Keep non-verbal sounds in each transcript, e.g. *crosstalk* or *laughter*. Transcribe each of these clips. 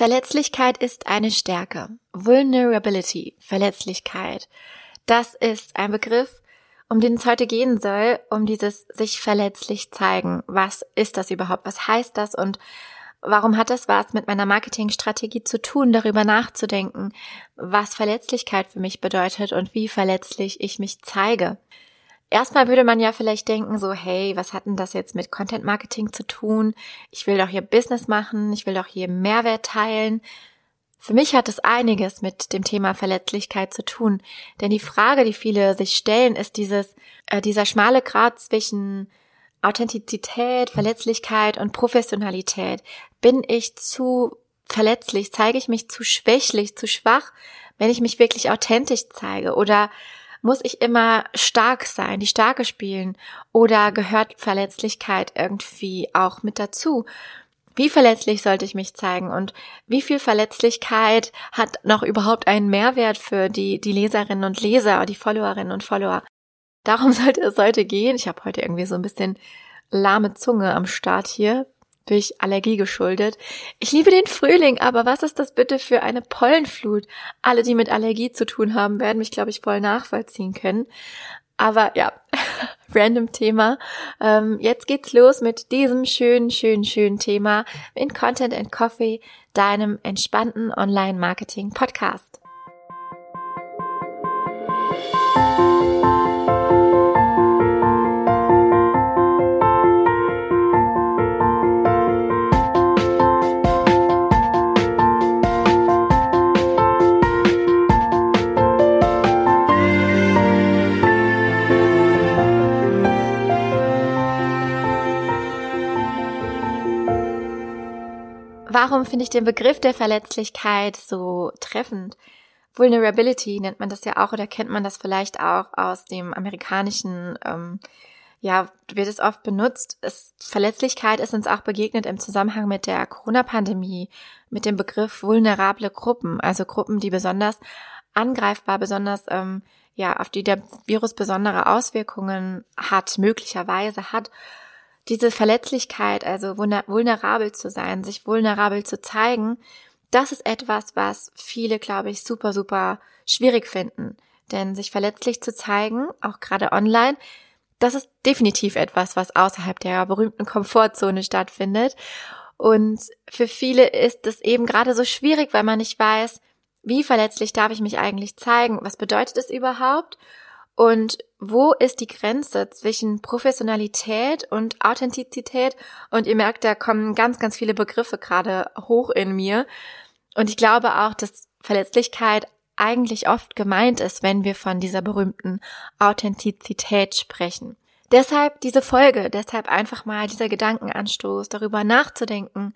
Verletzlichkeit ist eine Stärke. Vulnerability, Verletzlichkeit. Das ist ein Begriff, um den es heute gehen soll, um dieses sich verletzlich zeigen. Was ist das überhaupt? Was heißt das? Und warum hat das was mit meiner Marketingstrategie zu tun, darüber nachzudenken, was Verletzlichkeit für mich bedeutet und wie verletzlich ich mich zeige? Erstmal würde man ja vielleicht denken, so, hey, was hat denn das jetzt mit Content Marketing zu tun? Ich will doch hier Business machen, ich will doch hier Mehrwert teilen. Für mich hat es einiges mit dem Thema Verletzlichkeit zu tun. Denn die Frage, die viele sich stellen, ist dieses, äh, dieser schmale Grad zwischen Authentizität, Verletzlichkeit und Professionalität. Bin ich zu verletzlich? Zeige ich mich zu schwächlich, zu schwach, wenn ich mich wirklich authentisch zeige? Oder muss ich immer stark sein, die Starke spielen? Oder gehört Verletzlichkeit irgendwie auch mit dazu? Wie verletzlich sollte ich mich zeigen und wie viel Verletzlichkeit hat noch überhaupt einen Mehrwert für die, die Leserinnen und Leser, die Followerinnen und Follower? Darum *laughs* sollte es heute gehen. Ich habe heute irgendwie so ein bisschen lahme Zunge am Start hier durch Allergie geschuldet. Ich liebe den Frühling, aber was ist das bitte für eine Pollenflut? Alle, die mit Allergie zu tun haben, werden mich, glaube ich, voll nachvollziehen können. Aber ja, *laughs* random Thema. Ähm, jetzt geht's los mit diesem schönen, schönen, schönen Thema in Content and Coffee, deinem entspannten Online-Marketing-Podcast. Warum finde ich den Begriff der Verletzlichkeit so treffend? Vulnerability nennt man das ja auch oder kennt man das vielleicht auch aus dem amerikanischen, ähm, ja, wird es oft benutzt. Es, Verletzlichkeit ist uns auch begegnet im Zusammenhang mit der Corona-Pandemie, mit dem Begriff vulnerable Gruppen, also Gruppen, die besonders angreifbar, besonders, ähm, ja, auf die der Virus besondere Auswirkungen hat, möglicherweise hat diese Verletzlichkeit, also vulnerabel zu sein, sich vulnerabel zu zeigen, das ist etwas, was viele, glaube ich, super, super schwierig finden. Denn sich verletzlich zu zeigen, auch gerade online, das ist definitiv etwas, was außerhalb der berühmten Komfortzone stattfindet. Und für viele ist es eben gerade so schwierig, weil man nicht weiß, wie verletzlich darf ich mich eigentlich zeigen? Was bedeutet es überhaupt? Und wo ist die Grenze zwischen Professionalität und Authentizität? Und ihr merkt, da kommen ganz, ganz viele Begriffe gerade hoch in mir. Und ich glaube auch, dass Verletzlichkeit eigentlich oft gemeint ist, wenn wir von dieser berühmten Authentizität sprechen. Deshalb diese Folge, deshalb einfach mal dieser Gedankenanstoß, darüber nachzudenken,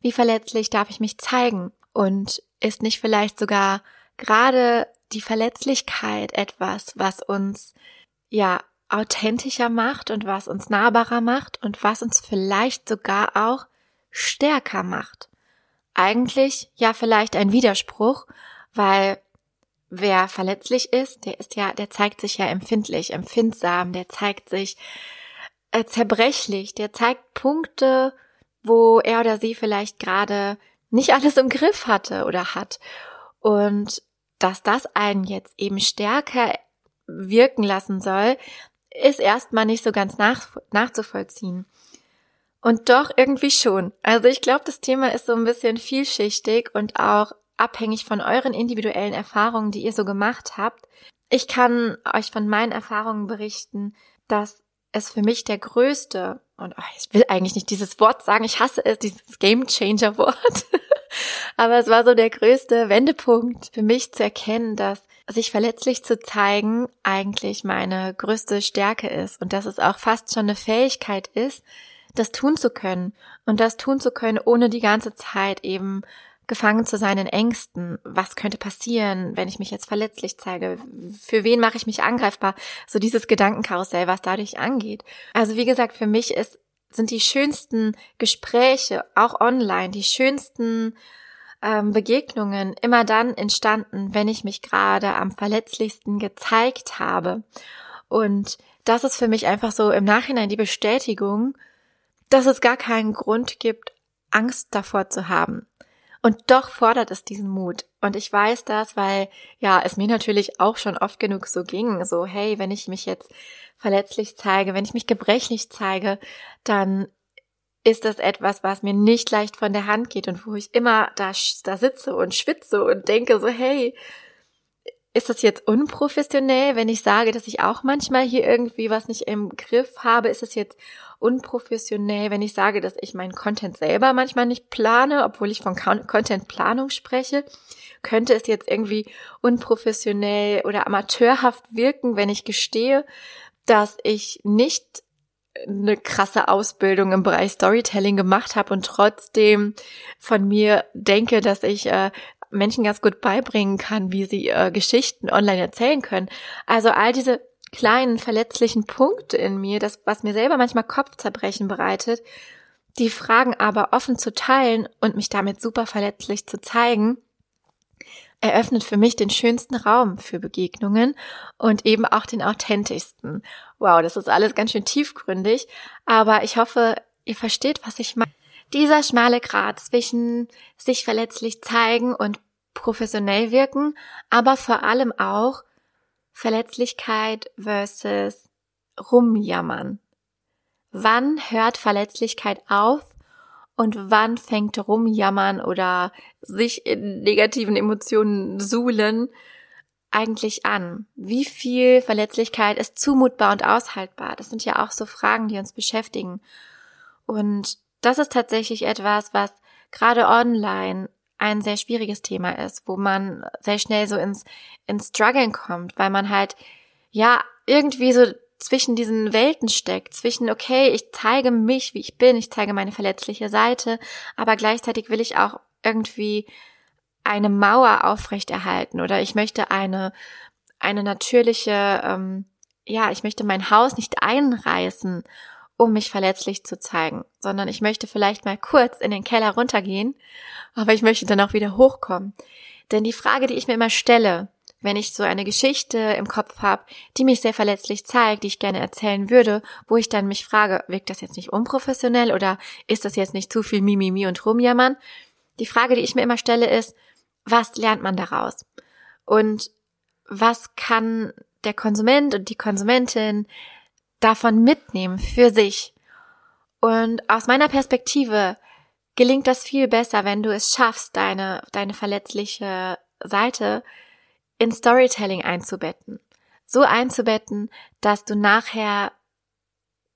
wie verletzlich darf ich mich zeigen? Und ist nicht vielleicht sogar gerade die Verletzlichkeit etwas, was uns ja authentischer macht und was uns nahbarer macht und was uns vielleicht sogar auch stärker macht. Eigentlich ja vielleicht ein Widerspruch, weil wer verletzlich ist, der ist ja, der zeigt sich ja empfindlich, empfindsam, der zeigt sich äh, zerbrechlich, der zeigt Punkte, wo er oder sie vielleicht gerade nicht alles im Griff hatte oder hat. Und dass das einen jetzt eben stärker wirken lassen soll, ist erstmal nicht so ganz nach, nachzuvollziehen. Und doch irgendwie schon. Also ich glaube, das Thema ist so ein bisschen vielschichtig und auch abhängig von euren individuellen Erfahrungen, die ihr so gemacht habt. Ich kann euch von meinen Erfahrungen berichten, dass es für mich der größte, und oh, ich will eigentlich nicht dieses Wort sagen, ich hasse es, dieses Game Changer Wort. *laughs* Aber es war so der größte Wendepunkt für mich zu erkennen, dass sich verletzlich zu zeigen eigentlich meine größte Stärke ist und dass es auch fast schon eine Fähigkeit ist, das tun zu können und das tun zu können, ohne die ganze Zeit eben gefangen zu sein in Ängsten. Was könnte passieren, wenn ich mich jetzt verletzlich zeige? Für wen mache ich mich angreifbar? So dieses Gedankenkarussell, was dadurch angeht. Also wie gesagt, für mich ist sind die schönsten Gespräche, auch online, die schönsten ähm, Begegnungen immer dann entstanden, wenn ich mich gerade am verletzlichsten gezeigt habe. Und das ist für mich einfach so im Nachhinein die Bestätigung, dass es gar keinen Grund gibt, Angst davor zu haben. Und doch fordert es diesen Mut. Und ich weiß das, weil ja, es mir natürlich auch schon oft genug so ging. So, hey, wenn ich mich jetzt verletzlich zeige, wenn ich mich gebrechlich zeige, dann ist das etwas, was mir nicht leicht von der Hand geht und wo ich immer da, da sitze und schwitze und denke so, hey, ist das jetzt unprofessionell, wenn ich sage, dass ich auch manchmal hier irgendwie was nicht im Griff habe? Ist es jetzt unprofessionell, wenn ich sage, dass ich meinen Content selber manchmal nicht plane, obwohl ich von Contentplanung spreche? Könnte es jetzt irgendwie unprofessionell oder amateurhaft wirken, wenn ich gestehe, dass ich nicht eine krasse Ausbildung im Bereich Storytelling gemacht habe und trotzdem von mir denke, dass ich äh, Menschen ganz gut beibringen kann, wie sie äh, Geschichten online erzählen können. Also all diese kleinen verletzlichen Punkte in mir, das, was mir selber manchmal Kopfzerbrechen bereitet, die Fragen aber offen zu teilen und mich damit super verletzlich zu zeigen, eröffnet für mich den schönsten Raum für Begegnungen und eben auch den authentischsten. Wow, das ist alles ganz schön tiefgründig, aber ich hoffe, ihr versteht, was ich meine. Dieser schmale Grat zwischen sich verletzlich zeigen und professionell wirken, aber vor allem auch Verletzlichkeit versus Rumjammern. Wann hört Verletzlichkeit auf und wann fängt Rumjammern oder sich in negativen Emotionen suhlen eigentlich an? Wie viel Verletzlichkeit ist zumutbar und aushaltbar? Das sind ja auch so Fragen, die uns beschäftigen. Und das ist tatsächlich etwas, was gerade online ein sehr schwieriges Thema ist, wo man sehr schnell so ins, ins Struggeln kommt, weil man halt, ja, irgendwie so zwischen diesen Welten steckt, zwischen, okay, ich zeige mich, wie ich bin, ich zeige meine verletzliche Seite, aber gleichzeitig will ich auch irgendwie eine Mauer aufrechterhalten oder ich möchte eine, eine natürliche, ähm, ja, ich möchte mein Haus nicht einreißen um mich verletzlich zu zeigen, sondern ich möchte vielleicht mal kurz in den Keller runtergehen, aber ich möchte dann auch wieder hochkommen. Denn die Frage, die ich mir immer stelle, wenn ich so eine Geschichte im Kopf habe, die mich sehr verletzlich zeigt, die ich gerne erzählen würde, wo ich dann mich frage, wirkt das jetzt nicht unprofessionell oder ist das jetzt nicht zu viel Mimimi und Rumjammern? Die Frage, die ich mir immer stelle, ist, was lernt man daraus? Und was kann der Konsument und die Konsumentin davon mitnehmen für sich. Und aus meiner Perspektive gelingt das viel besser, wenn du es schaffst, deine, deine verletzliche Seite in Storytelling einzubetten. So einzubetten, dass du nachher,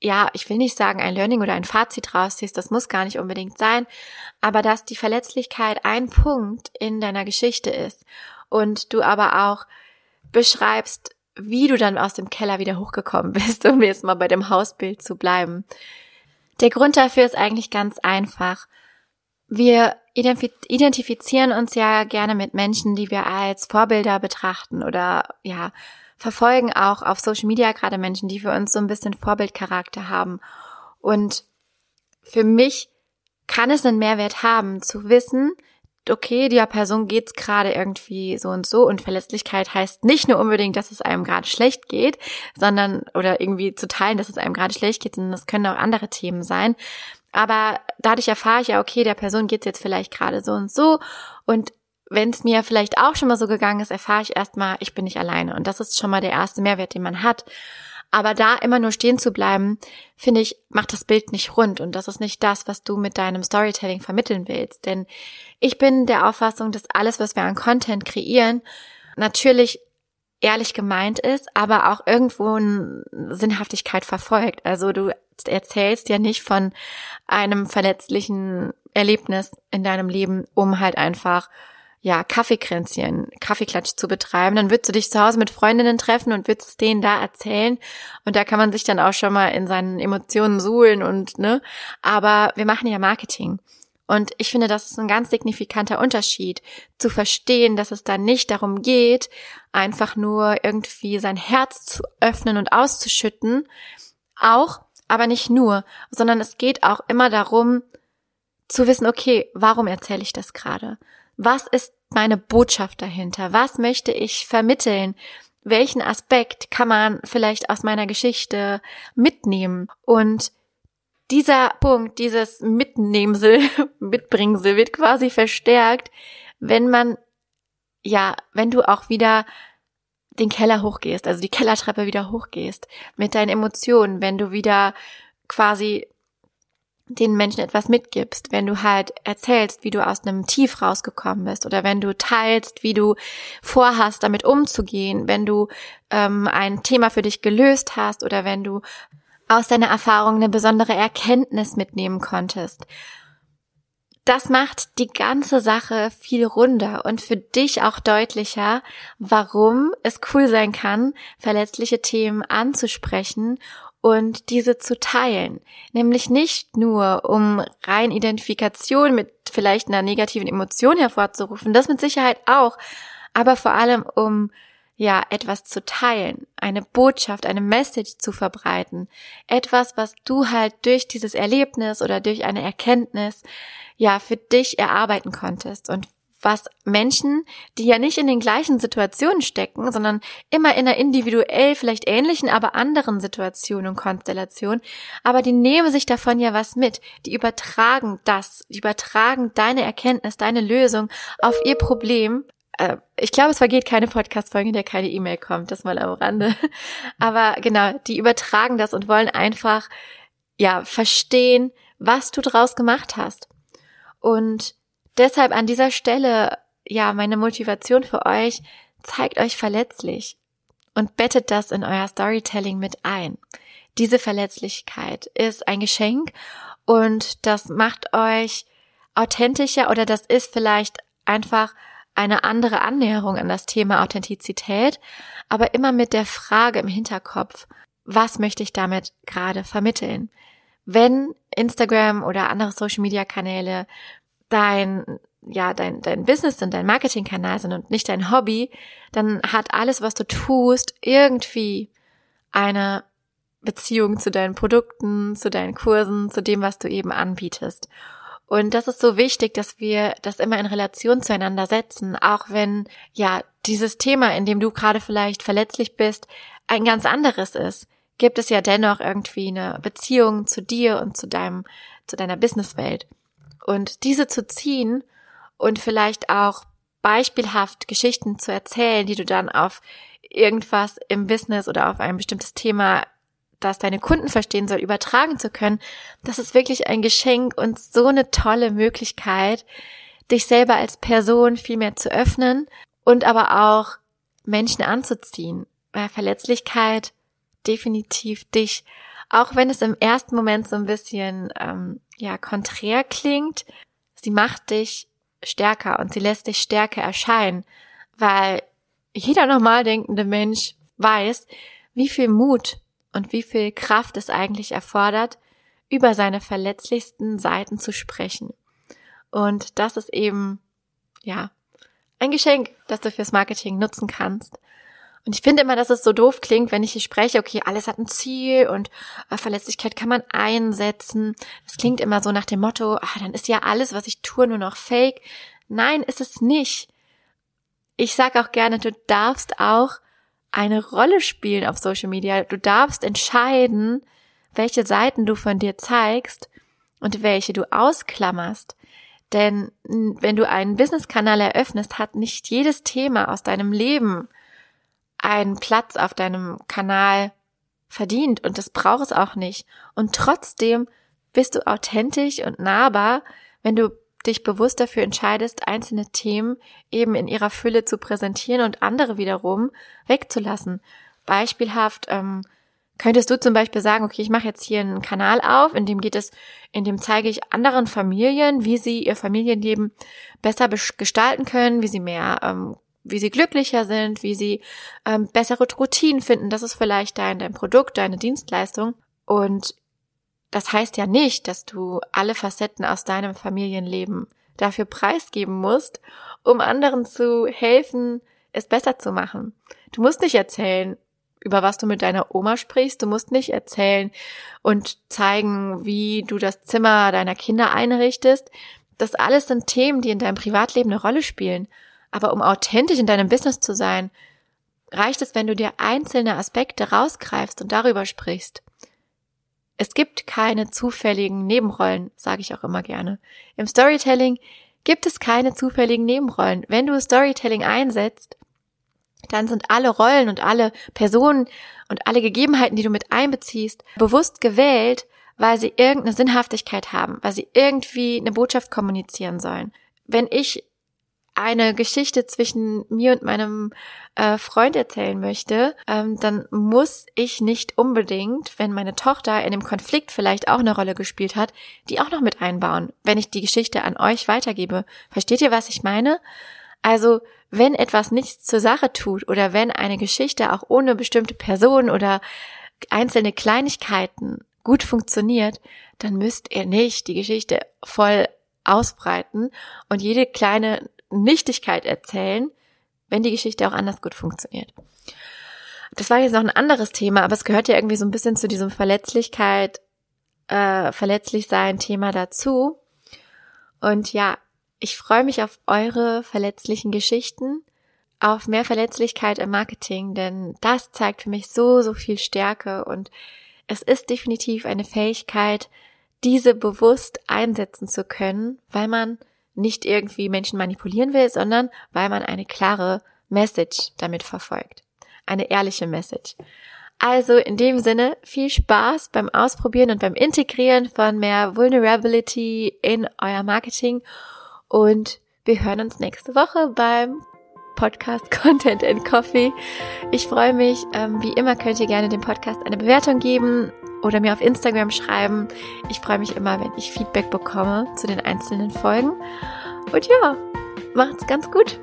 ja, ich will nicht sagen ein Learning oder ein Fazit rausziehst, das muss gar nicht unbedingt sein, aber dass die Verletzlichkeit ein Punkt in deiner Geschichte ist und du aber auch beschreibst, wie du dann aus dem Keller wieder hochgekommen *laughs* bist, um jetzt mal bei dem Hausbild zu bleiben. Der Grund dafür ist eigentlich ganz einfach. Wir identifizieren uns ja gerne mit Menschen, die wir als Vorbilder betrachten oder ja, verfolgen auch auf Social Media gerade Menschen, die für uns so ein bisschen Vorbildcharakter haben. Und für mich kann es einen Mehrwert haben, zu wissen, okay, der Person geht's gerade irgendwie so und so und Verletzlichkeit heißt nicht nur unbedingt, dass es einem gerade schlecht geht, sondern oder irgendwie zu teilen, dass es einem gerade schlecht geht, sondern es können auch andere Themen sein. Aber dadurch erfahre ich ja, okay, der Person geht's jetzt vielleicht gerade so und so und wenn es mir vielleicht auch schon mal so gegangen ist, erfahre ich erstmal, ich bin nicht alleine. Und das ist schon mal der erste Mehrwert, den man hat. Aber da immer nur stehen zu bleiben, finde ich, macht das Bild nicht rund. Und das ist nicht das, was du mit deinem Storytelling vermitteln willst. Denn ich bin der Auffassung, dass alles, was wir an Content kreieren, natürlich ehrlich gemeint ist, aber auch irgendwo eine Sinnhaftigkeit verfolgt. Also du erzählst ja nicht von einem verletzlichen Erlebnis in deinem Leben, um halt einfach ja, Kaffeekränzchen, Kaffeeklatsch zu betreiben. Dann würdest du dich zu Hause mit Freundinnen treffen und würdest es denen da erzählen. Und da kann man sich dann auch schon mal in seinen Emotionen suhlen und, ne. Aber wir machen ja Marketing. Und ich finde, das ist ein ganz signifikanter Unterschied, zu verstehen, dass es da nicht darum geht, einfach nur irgendwie sein Herz zu öffnen und auszuschütten. Auch, aber nicht nur, sondern es geht auch immer darum, zu wissen, okay, warum erzähle ich das gerade? Was ist meine Botschaft dahinter? Was möchte ich vermitteln? Welchen Aspekt kann man vielleicht aus meiner Geschichte mitnehmen? Und dieser Punkt, dieses Mitnehmsel, *laughs* Mitbringsel wird quasi verstärkt, wenn man, ja, wenn du auch wieder den Keller hochgehst, also die Kellertreppe wieder hochgehst mit deinen Emotionen, wenn du wieder quasi den Menschen etwas mitgibst, wenn du halt erzählst, wie du aus einem Tief rausgekommen bist oder wenn du teilst, wie du vorhast, damit umzugehen, wenn du ähm, ein Thema für dich gelöst hast oder wenn du aus deiner Erfahrung eine besondere Erkenntnis mitnehmen konntest. Das macht die ganze Sache viel runder und für dich auch deutlicher, warum es cool sein kann, verletzliche Themen anzusprechen und diese zu teilen. Nämlich nicht nur, um rein Identifikation mit vielleicht einer negativen Emotion hervorzurufen, das mit Sicherheit auch, aber vor allem um ja, etwas zu teilen, eine Botschaft, eine Message zu verbreiten, etwas, was du halt durch dieses Erlebnis oder durch eine Erkenntnis ja für dich erarbeiten konntest und was Menschen, die ja nicht in den gleichen Situationen stecken, sondern immer in einer individuell vielleicht ähnlichen, aber anderen Situation und Konstellation, aber die nehmen sich davon ja was mit, die übertragen das, die übertragen deine Erkenntnis, deine Lösung auf ihr Problem ich glaube, es vergeht keine Podcast-Folge, in der keine E-Mail kommt, das mal am Rande. *laughs* Aber genau, die übertragen das und wollen einfach, ja, verstehen, was du draus gemacht hast. Und deshalb an dieser Stelle, ja, meine Motivation für euch, zeigt euch verletzlich und bettet das in euer Storytelling mit ein. Diese Verletzlichkeit ist ein Geschenk und das macht euch authentischer oder das ist vielleicht einfach eine andere Annäherung an das Thema Authentizität, aber immer mit der Frage im Hinterkopf, was möchte ich damit gerade vermitteln? Wenn Instagram oder andere Social Media Kanäle dein ja, dein, dein Business und dein Marketingkanal sind und nicht dein Hobby, dann hat alles, was du tust, irgendwie eine Beziehung zu deinen Produkten, zu deinen Kursen, zu dem, was du eben anbietest. Und das ist so wichtig, dass wir das immer in Relation zueinander setzen, auch wenn ja dieses Thema, in dem du gerade vielleicht verletzlich bist, ein ganz anderes ist, gibt es ja dennoch irgendwie eine Beziehung zu dir und zu deinem, zu deiner Businesswelt. Und diese zu ziehen und vielleicht auch beispielhaft Geschichten zu erzählen, die du dann auf irgendwas im Business oder auf ein bestimmtes Thema das deine Kunden verstehen soll, übertragen zu können, das ist wirklich ein Geschenk und so eine tolle Möglichkeit, dich selber als Person viel mehr zu öffnen und aber auch Menschen anzuziehen. Weil Verletzlichkeit definitiv dich, auch wenn es im ersten Moment so ein bisschen ähm, ja konträr klingt, sie macht dich stärker und sie lässt dich stärker erscheinen, weil jeder normal denkende Mensch weiß, wie viel Mut und wie viel Kraft es eigentlich erfordert, über seine verletzlichsten Seiten zu sprechen. Und das ist eben, ja, ein Geschenk, das du fürs Marketing nutzen kannst. Und ich finde immer, dass es so doof klingt, wenn ich hier spreche, okay, alles hat ein Ziel und äh, Verletzlichkeit kann man einsetzen. Das klingt immer so nach dem Motto, ah, dann ist ja alles, was ich tue, nur noch fake. Nein, ist es nicht. Ich sage auch gerne, du darfst auch eine Rolle spielen auf Social Media. Du darfst entscheiden, welche Seiten du von dir zeigst und welche du ausklammerst. Denn wenn du einen Business-Kanal eröffnest, hat nicht jedes Thema aus deinem Leben einen Platz auf deinem Kanal verdient und das braucht es auch nicht. Und trotzdem bist du authentisch und nahbar, wenn du dich bewusst dafür entscheidest, einzelne Themen eben in ihrer Fülle zu präsentieren und andere wiederum wegzulassen. Beispielhaft ähm, könntest du zum Beispiel sagen, okay, ich mache jetzt hier einen Kanal auf, in dem geht es, in dem zeige ich anderen Familien, wie sie ihr Familienleben besser gestalten können, wie sie mehr, ähm, wie sie glücklicher sind, wie sie ähm, bessere Routinen finden. Das ist vielleicht dein, dein Produkt, deine Dienstleistung. Und das heißt ja nicht, dass du alle Facetten aus deinem Familienleben dafür preisgeben musst, um anderen zu helfen, es besser zu machen. Du musst nicht erzählen, über was du mit deiner Oma sprichst. Du musst nicht erzählen und zeigen, wie du das Zimmer deiner Kinder einrichtest. Das alles sind Themen, die in deinem Privatleben eine Rolle spielen. Aber um authentisch in deinem Business zu sein, reicht es, wenn du dir einzelne Aspekte rausgreifst und darüber sprichst. Es gibt keine zufälligen Nebenrollen, sage ich auch immer gerne. Im Storytelling gibt es keine zufälligen Nebenrollen. Wenn du Storytelling einsetzt, dann sind alle Rollen und alle Personen und alle Gegebenheiten, die du mit einbeziehst, bewusst gewählt, weil sie irgendeine Sinnhaftigkeit haben, weil sie irgendwie eine Botschaft kommunizieren sollen. Wenn ich eine Geschichte zwischen mir und meinem äh, Freund erzählen möchte, ähm, dann muss ich nicht unbedingt, wenn meine Tochter in dem Konflikt vielleicht auch eine Rolle gespielt hat, die auch noch mit einbauen, wenn ich die Geschichte an euch weitergebe. Versteht ihr, was ich meine? Also, wenn etwas nichts zur Sache tut oder wenn eine Geschichte auch ohne bestimmte Person oder einzelne Kleinigkeiten gut funktioniert, dann müsst ihr nicht die Geschichte voll ausbreiten und jede kleine Nichtigkeit erzählen, wenn die Geschichte auch anders gut funktioniert. Das war jetzt noch ein anderes Thema, aber es gehört ja irgendwie so ein bisschen zu diesem Verletzlichkeit, äh, verletzlich sein Thema dazu. Und ja, ich freue mich auf eure verletzlichen Geschichten, auf mehr Verletzlichkeit im Marketing, denn das zeigt für mich so, so viel Stärke und es ist definitiv eine Fähigkeit, diese bewusst einsetzen zu können, weil man nicht irgendwie Menschen manipulieren will, sondern weil man eine klare Message damit verfolgt. Eine ehrliche Message. Also in dem Sinne viel Spaß beim Ausprobieren und beim Integrieren von mehr Vulnerability in euer Marketing und wir hören uns nächste Woche beim Podcast *laughs* Content and Coffee. Ich freue mich. Ähm, wie immer könnt ihr gerne dem Podcast eine Bewertung geben oder mir auf Instagram schreiben. Ich freue mich immer, wenn ich Feedback bekomme zu den einzelnen Folgen. Und ja, macht's ganz gut.